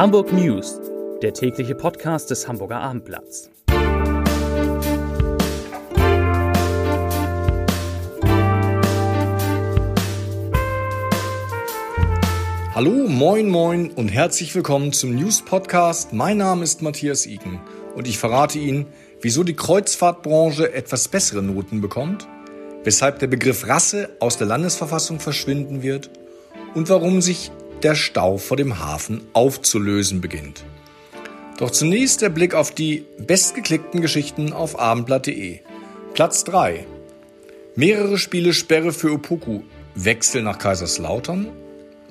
Hamburg News, der tägliche Podcast des Hamburger Abendblatts. Hallo, moin, moin und herzlich willkommen zum News Podcast. Mein Name ist Matthias Iken und ich verrate Ihnen, wieso die Kreuzfahrtbranche etwas bessere Noten bekommt, weshalb der Begriff Rasse aus der Landesverfassung verschwinden wird und warum sich der Stau vor dem Hafen aufzulösen beginnt. Doch zunächst der Blick auf die bestgeklickten Geschichten auf abendblatt.de. Platz 3. Mehrere Spiele Sperre für Opoku. Wechsel nach Kaiserslautern.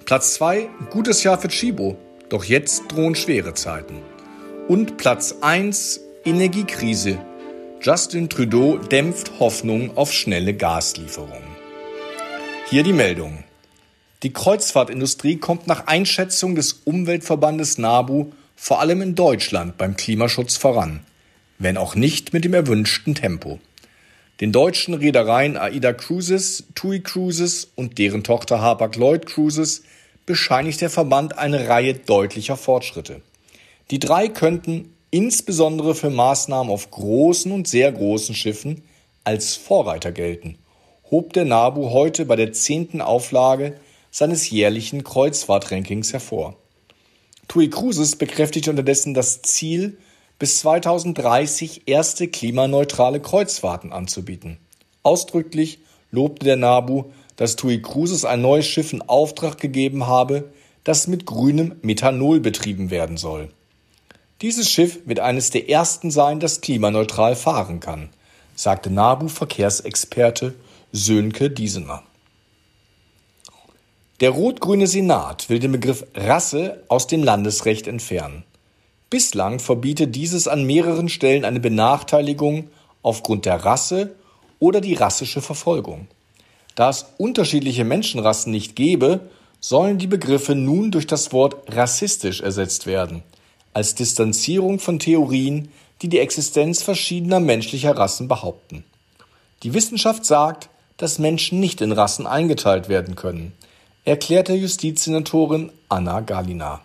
Platz 2. Gutes Jahr für Chibo. Doch jetzt drohen schwere Zeiten. Und Platz 1. Energiekrise. Justin Trudeau dämpft Hoffnung auf schnelle Gaslieferungen. Hier die Meldung. Die Kreuzfahrtindustrie kommt nach Einschätzung des Umweltverbandes NABU vor allem in Deutschland beim Klimaschutz voran, wenn auch nicht mit dem erwünschten Tempo. Den deutschen Reedereien AIDA Cruises, TUI Cruises und deren Tochter Hapag-Lloyd Cruises bescheinigt der Verband eine Reihe deutlicher Fortschritte. Die drei könnten insbesondere für Maßnahmen auf großen und sehr großen Schiffen als Vorreiter gelten, hob der NABU heute bei der zehnten Auflage seines jährlichen Kreuzfahrtrankings hervor. TUI Cruises bekräftigte unterdessen das Ziel, bis 2030 erste klimaneutrale Kreuzfahrten anzubieten. Ausdrücklich lobte der NABU, dass TUI Cruises ein neues Schiff in Auftrag gegeben habe, das mit grünem Methanol betrieben werden soll. Dieses Schiff wird eines der ersten sein, das klimaneutral fahren kann, sagte NABU-Verkehrsexperte Sönke Diesener. Der rot-grüne Senat will den Begriff Rasse aus dem Landesrecht entfernen. Bislang verbietet dieses an mehreren Stellen eine Benachteiligung aufgrund der Rasse oder die rassische Verfolgung. Da es unterschiedliche Menschenrassen nicht gäbe, sollen die Begriffe nun durch das Wort rassistisch ersetzt werden, als Distanzierung von Theorien, die die Existenz verschiedener menschlicher Rassen behaupten. Die Wissenschaft sagt, dass Menschen nicht in Rassen eingeteilt werden können erklärte Justizsenatorin Anna Galina.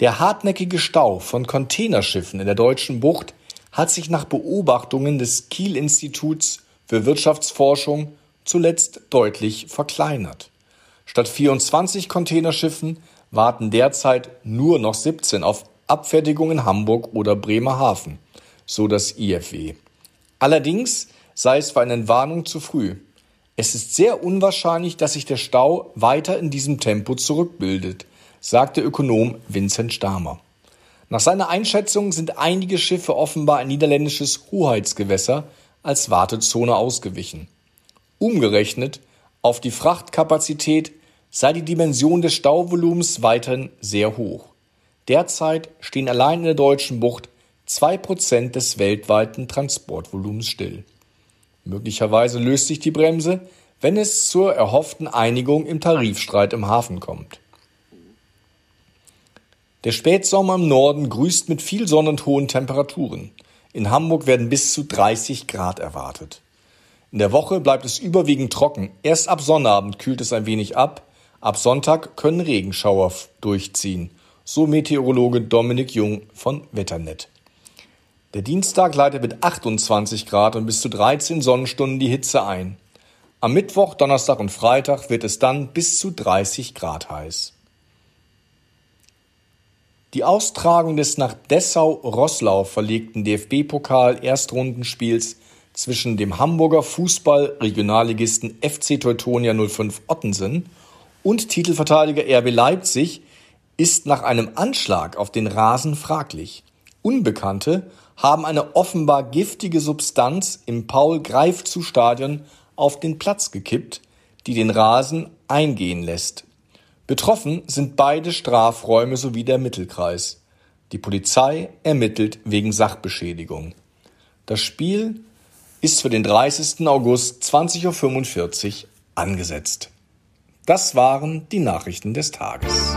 Der hartnäckige Stau von Containerschiffen in der deutschen Bucht hat sich nach Beobachtungen des Kiel-Instituts für Wirtschaftsforschung zuletzt deutlich verkleinert. Statt 24 Containerschiffen warten derzeit nur noch 17 auf Abfertigung in Hamburg oder Bremerhaven, so das IFW. Allerdings sei es für eine Entwarnung zu früh. Es ist sehr unwahrscheinlich, dass sich der Stau weiter in diesem Tempo zurückbildet, sagt der Ökonom Vincent Stamer. Nach seiner Einschätzung sind einige Schiffe offenbar ein niederländisches Hoheitsgewässer als Wartezone ausgewichen. Umgerechnet auf die Frachtkapazität sei die Dimension des Stauvolumens weiterhin sehr hoch. Derzeit stehen allein in der deutschen Bucht zwei Prozent des weltweiten Transportvolumens still. Möglicherweise löst sich die Bremse, wenn es zur erhofften Einigung im Tarifstreit im Hafen kommt. Der Spätsommer im Norden grüßt mit viel Sonne und hohen Temperaturen. In Hamburg werden bis zu 30 Grad erwartet. In der Woche bleibt es überwiegend trocken. Erst ab Sonnabend kühlt es ein wenig ab. Ab Sonntag können Regenschauer durchziehen. So Meteorologe Dominik Jung von Wetternet. Der Dienstag leitet mit 28 Grad und bis zu 13 Sonnenstunden die Hitze ein. Am Mittwoch, Donnerstag und Freitag wird es dann bis zu 30 Grad heiß. Die Austragung des nach Dessau-Rosslau verlegten DFB-Pokal-Erstrundenspiels zwischen dem Hamburger Fußball-Regionalligisten FC Teutonia 05 Ottensen und Titelverteidiger RB Leipzig ist nach einem Anschlag auf den Rasen fraglich. Unbekannte haben eine offenbar giftige Substanz im Paul-Greifzu-Stadion auf den Platz gekippt, die den Rasen eingehen lässt. Betroffen sind beide Strafräume sowie der Mittelkreis. Die Polizei ermittelt wegen Sachbeschädigung. Das Spiel ist für den 30. August 20.45 Uhr angesetzt. Das waren die Nachrichten des Tages.